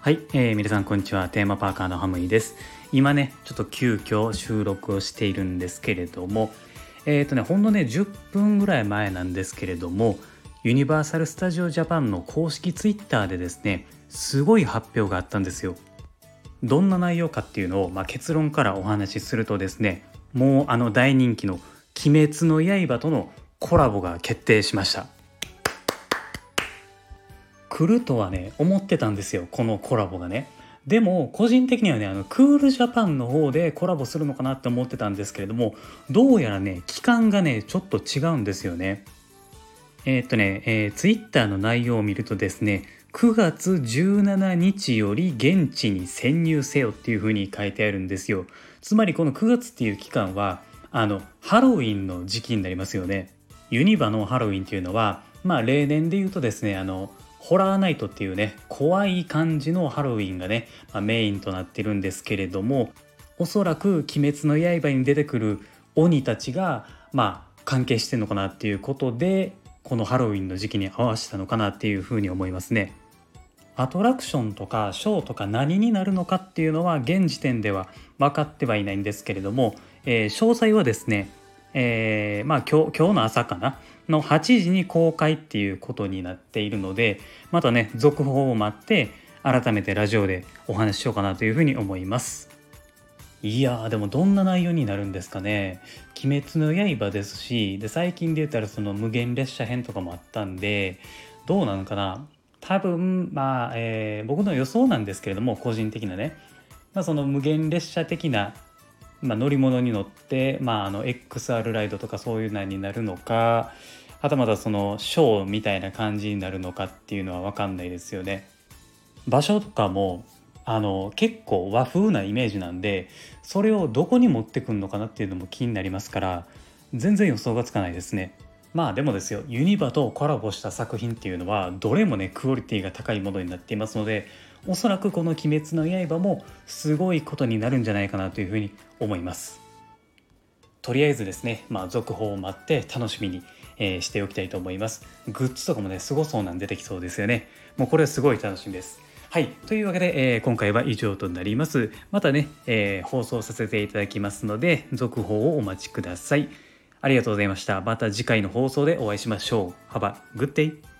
はい、えー、皆さんこんにちは。テーマパーカーのハムイです。今ねちょっと急遽収録をしているんですけれどもえっ、ー、とねほんのね10分ぐらい前なんですけれどもユニバーサル・スタジオ・ジャパンの公式ツイッターでですねすごい発表があったんですよ。どんな内容かっていうのを、まあ、結論からお話しするとですねもうあの大人気の「鬼滅の刃」とのコラボが決定しました。来るとはね思ってたんですよこのコラボがね。でも個人的にはねあのクールジャパンの方でコラボするのかなって思ってたんですけれどもどうやらね期間がねちょっと違うんですよね。えー、っとね、えー、ツイッターの内容を見るとですね9月17日より現地に潜入せよっていう風に書いてあるんですよ。つまりこの9月っていう期間はあのハロウィンの時期になりますよね。ユニバのハロウィンっていうのはまあ例年で言うとですねあのホラーナイトっていうね怖い感じのハロウィンがね、まあ、メインとなってるんですけれどもおそらく「鬼滅の刃」に出てくる鬼たちがまあ関係してんのかなっていうことでこのハロウィンの時期に合わせたのかなっていうふうに思いますね。アトラクションとかショーとか何になるのかっていうのは現時点では分かってはいないんですけれども、えー、詳細はですね、えー、まあ今日今日の朝かな？の8時に公開っていうことになっているのでまたね続報を待って改めてラジオでお話ししようかなというふうに思います。いやーでもどんな内容になるんですかね「鬼滅の刃」ですしで最近で言ったらその無限列車編とかもあったんでどうなのかな？多分まあ、えー、僕の予想なんですけれども個人的なね、まあ、その無限列車的なまあ、乗り物に乗って、まあ、あの XR ライドとかそういうのになるのかはたまたそのショーみたいな感じになるのかっていうのは分かんないですよね。場所とかもあの結構和風なイメージなんでそれをどこに持ってくんのかなっていうのも気になりますから全然予想がつかないですね。まあでもですよユニバとコラボした作品っていうのはどれもねクオリティが高いものになっていますのでおそらくこの「鬼滅の刃」もすごいことになるんじゃないかなというふうに思いますとりあえずですね、まあ、続報を待って楽しみに、えー、しておきたいと思いますグッズとかもねすごそうなん出てきそうですよねもうこれはすごい楽しみですはい。というわけで、えー、今回は以上となります。またね、えー、放送させていただきますので、続報をお待ちください。ありがとうございました。また次回の放送でお会いしましょう。Have a good day!